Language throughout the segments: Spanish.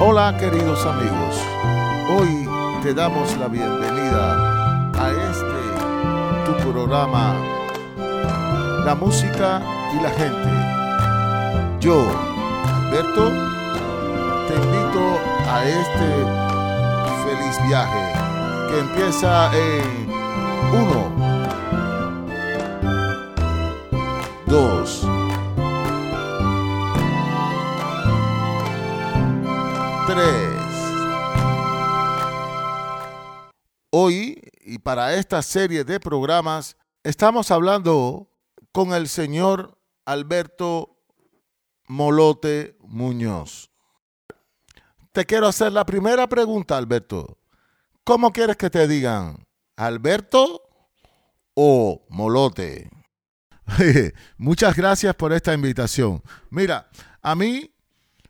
Hola queridos amigos, hoy te damos la bienvenida a este tu programa La música y la gente. Yo, Alberto, te invito a este feliz viaje que empieza en para esta serie de programas estamos hablando con el señor Alberto Molote Muñoz. Te quiero hacer la primera pregunta, Alberto. ¿Cómo quieres que te digan? ¿Alberto o Molote? Muchas gracias por esta invitación. Mira, a mí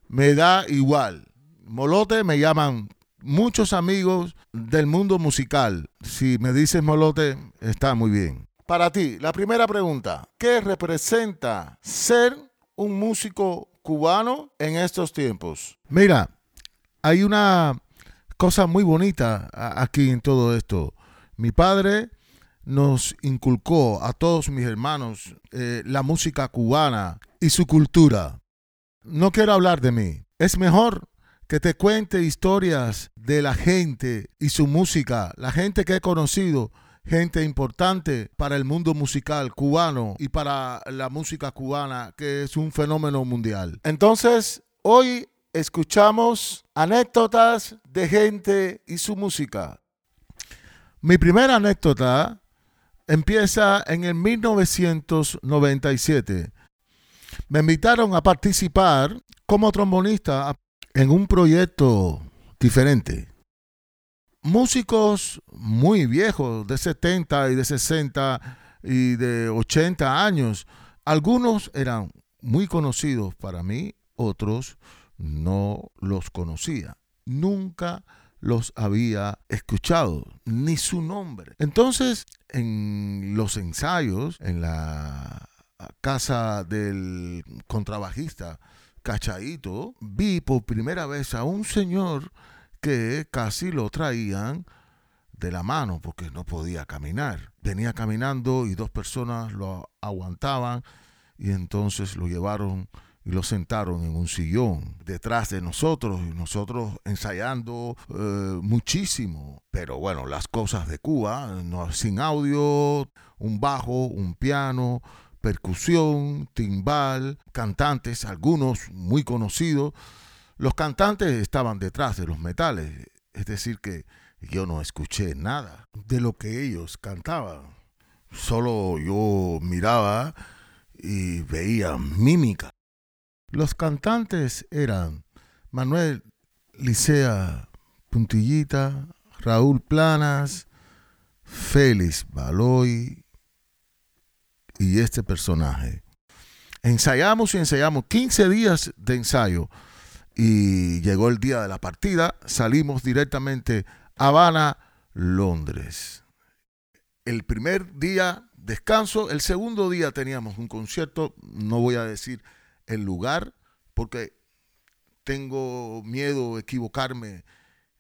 me da igual. Molote me llaman muchos amigos del mundo musical. Si me dices Molote, está muy bien. Para ti, la primera pregunta, ¿qué representa ser un músico cubano en estos tiempos? Mira, hay una cosa muy bonita aquí en todo esto. Mi padre nos inculcó a todos mis hermanos eh, la música cubana y su cultura. No quiero hablar de mí. Es mejor que te cuente historias de la gente y su música, la gente que he conocido, gente importante para el mundo musical cubano y para la música cubana, que es un fenómeno mundial. Entonces, hoy escuchamos anécdotas de gente y su música. Mi primera anécdota empieza en el 1997. Me invitaron a participar como trombonista en un proyecto diferente. Músicos muy viejos, de 70 y de 60 y de 80 años. Algunos eran muy conocidos para mí, otros no los conocía. Nunca los había escuchado, ni su nombre. Entonces, en los ensayos, en la casa del contrabajista, Cachaito, vi por primera vez a un señor que casi lo traían de la mano porque no podía caminar. Venía caminando y dos personas lo aguantaban y entonces lo llevaron y lo sentaron en un sillón detrás de nosotros y nosotros ensayando eh, muchísimo. Pero bueno, las cosas de Cuba, no, sin audio, un bajo, un piano, percusión, timbal, cantantes, algunos muy conocidos. Los cantantes estaban detrás de los metales, es decir, que yo no escuché nada de lo que ellos cantaban. Solo yo miraba y veía mímica. Los cantantes eran Manuel Licea Puntillita, Raúl Planas, Félix Baloy, y este personaje. Ensayamos y ensayamos 15 días de ensayo y llegó el día de la partida, salimos directamente a Habana, Londres. El primer día descanso, el segundo día teníamos un concierto, no voy a decir el lugar porque tengo miedo de equivocarme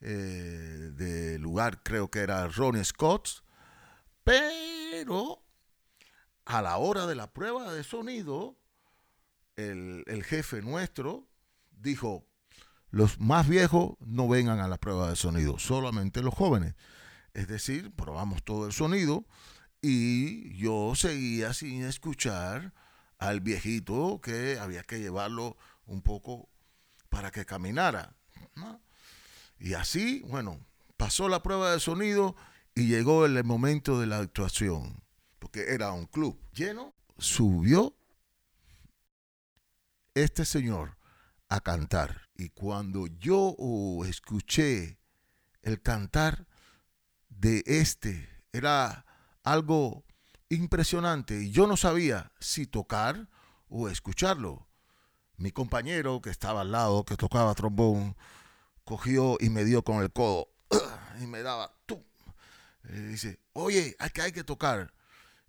eh, de lugar, creo que era Ronnie Scott, pero a la hora de la prueba de sonido, el, jefe nuestro dijo, los más viejos no vengan a la prueba de sonido, solamente los jóvenes. Es decir, probamos todo el sonido y yo seguía sin escuchar al viejito que había que llevarlo un poco para que caminara. Y así, bueno, pasó la prueba de sonido y llegó el momento de la actuación porque era un club lleno, subió este señor a cantar. Y cuando yo oh, escuché el cantar de este, era algo impresionante. Y yo no sabía si tocar o escucharlo. Mi compañero que estaba al lado, que tocaba trombón, cogió y me dio con el codo y me daba tú. Y dice, oye, que hay que tocar.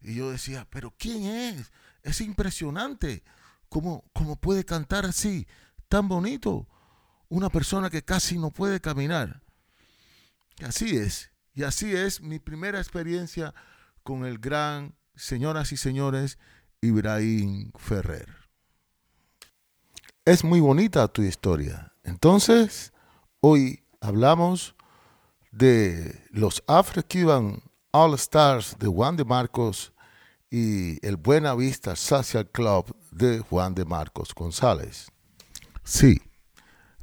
Y yo decía, pero ¿quién es? Es impresionante cómo, cómo puede cantar así, tan bonito. Una persona que casi no puede caminar. así es. Y así es mi primera experiencia con el gran, señoras y señores, Ibrahim Ferrer. Es muy bonita tu historia. Entonces, hoy hablamos de los Afro-Cuban All Stars de Juan de Marcos y el Buena Vista Social Club de Juan de Marcos González. Sí,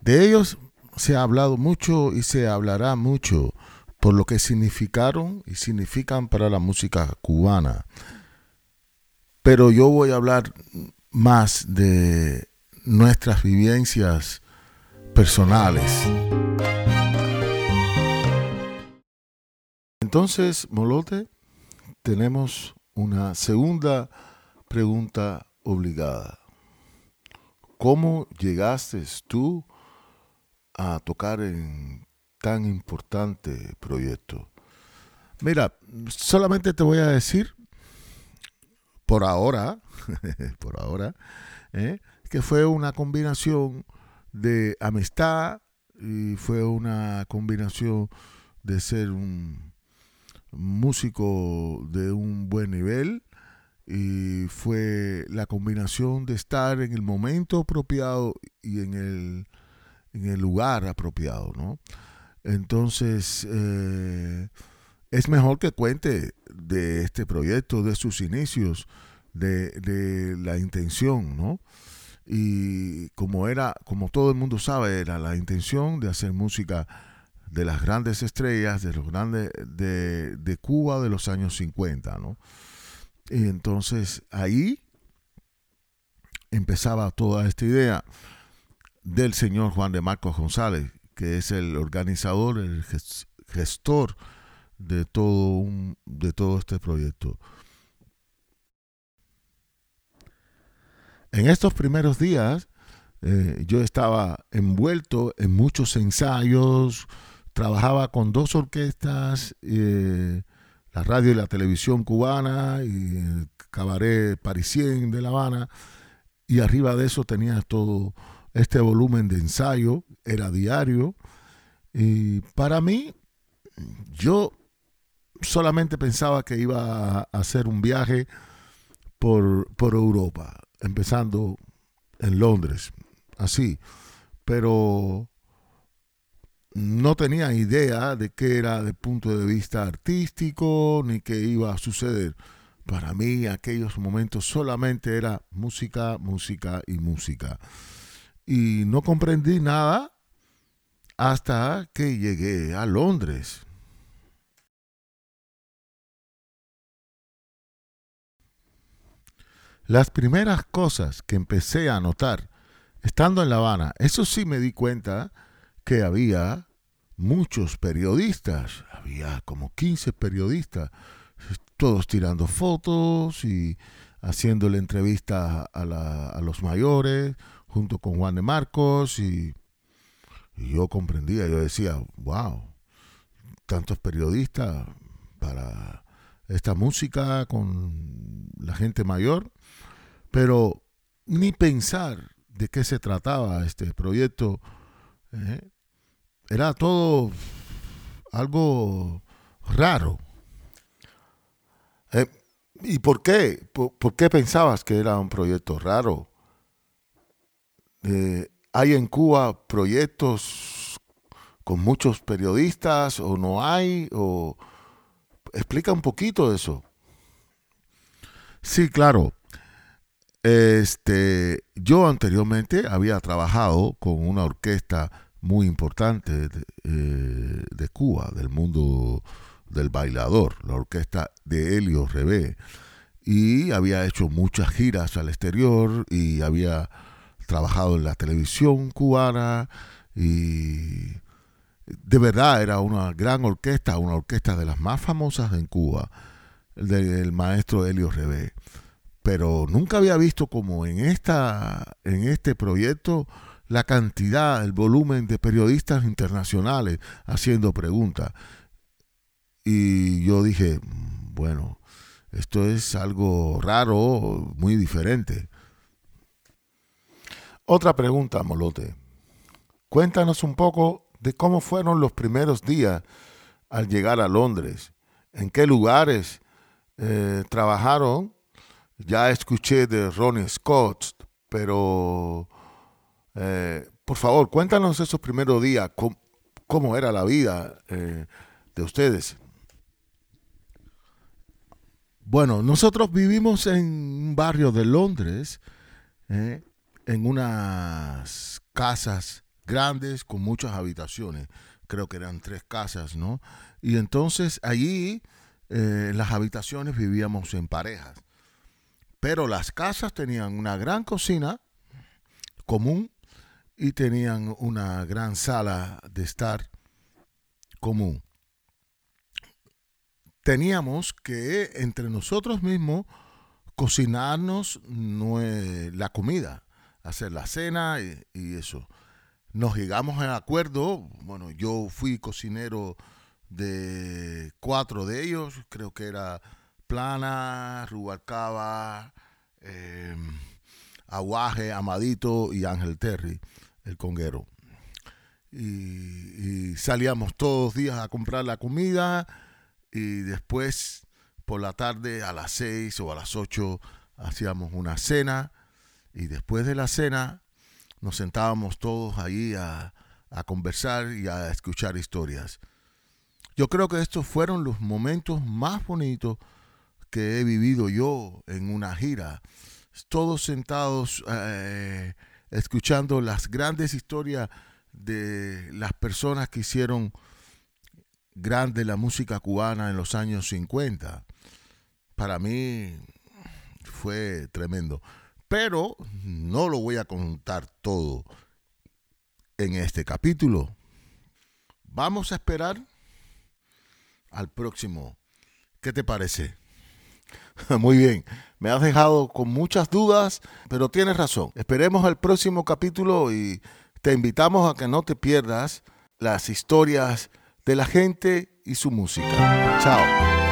de ellos se ha hablado mucho y se hablará mucho por lo que significaron y significan para la música cubana. Pero yo voy a hablar más de nuestras vivencias personales. Entonces, Molote, tenemos una segunda pregunta obligada. ¿Cómo llegaste tú a tocar en tan importante proyecto? Mira, solamente te voy a decir, por ahora, por ahora, ¿eh? que fue una combinación de amistad y fue una combinación de ser un músico de un buen nivel y fue la combinación de estar en el momento apropiado y en el, en el lugar apropiado, ¿no? Entonces, eh, es mejor que cuente de este proyecto, de sus inicios, de, de la intención, ¿no? y como era, como todo el mundo sabe, era la intención de hacer música de las grandes estrellas, de los grandes de, de Cuba de los años 50, ¿no? Y entonces ahí empezaba toda esta idea del señor Juan de Marcos González, que es el organizador, el gestor de todo, un, de todo este proyecto. En estos primeros días eh, yo estaba envuelto en muchos ensayos, trabajaba con dos orquestas, eh, la radio y la televisión cubana y el cabaret parisien de La Habana, y arriba de eso tenía todo este volumen de ensayo, era diario, y para mí, yo solamente pensaba que iba a hacer un viaje por, por Europa empezando en Londres, así, pero no tenía idea de qué era de punto de vista artístico ni qué iba a suceder. Para mí aquellos momentos solamente era música, música y música. Y no comprendí nada hasta que llegué a Londres. Las primeras cosas que empecé a notar estando en La Habana, eso sí me di cuenta que había muchos periodistas, había como 15 periodistas, todos tirando fotos y haciéndole entrevistas a, los mayores, junto con Juan de Marcos, y, y yo comprendía, yo decía, wow, tantos periodistas para esta música con la gente mayor pero ni pensar de qué se trataba este proyecto. ¿eh? Era todo algo raro. Eh, ¿Y por qué? ¿Por, qué pensabas que era un proyecto raro? Eh, ¿Hay en Cuba proyectos con muchos periodistas o no hay? O... Explica un poquito eso. Sí, claro. Este, yo anteriormente había trabajado con una orquesta muy importante de, eh, Cuba, del mundo del bailador, la orquesta de Helio Rebé, y había hecho muchas giras al exterior y había trabajado en la televisión cubana y de verdad era una gran orquesta, una orquesta de las más famosas en Cuba, del maestro Helio Rebé. Pero nunca había visto como en, esta, en este proyecto la cantidad, el volumen de periodistas internacionales haciendo preguntas. Y yo dije, bueno, esto es algo raro, muy diferente. Otra pregunta, Molote. Cuéntanos un poco de cómo fueron los primeros días al llegar a Londres. ¿En qué lugares eh, trabajaron? Ya escuché de Ronnie Scott, pero eh, por favor, cuéntanos esos primeros días, cómo, era la vida eh, de ustedes. Bueno, nosotros vivimos en un barrio de Londres, en unas casas grandes con muchas habitaciones. Creo que eran tres casas, ¿no? Y entonces allí las habitaciones vivíamos en parejas. Pero las casas tenían una gran cocina común y tenían una gran sala de estar común. Teníamos que entre nosotros mismos cocinarnos la comida, hacer la cena y, eso. Nos llegamos en acuerdo, bueno, yo fui cocinero de cuatro de ellos, creo que era Plana, Rubalcaba, em, Aguaje, Amadito y Ángel Terry, el conguero. Y, salíamos todos los días a comprar la comida y después por la tarde a las seis o a las ocho hacíamos una cena y después de la cena nos sentábamos todos allí a, conversar y a escuchar historias. Yo creo que estos fueron los momentos más bonitos que he vivido yo en una gira, todos sentados eh, escuchando las grandes historias de las personas que hicieron grande la música cubana en los años 50. Para mí fue tremendo. Pero no lo voy a contar todo en este capítulo. Vamos a esperar al próximo. ¿Qué te parece? Muy bien, me has dejado con muchas dudas, pero tienes razón. Esperemos al próximo capítulo y te invitamos a que no te pierdas las historias de la gente y su música. Chao.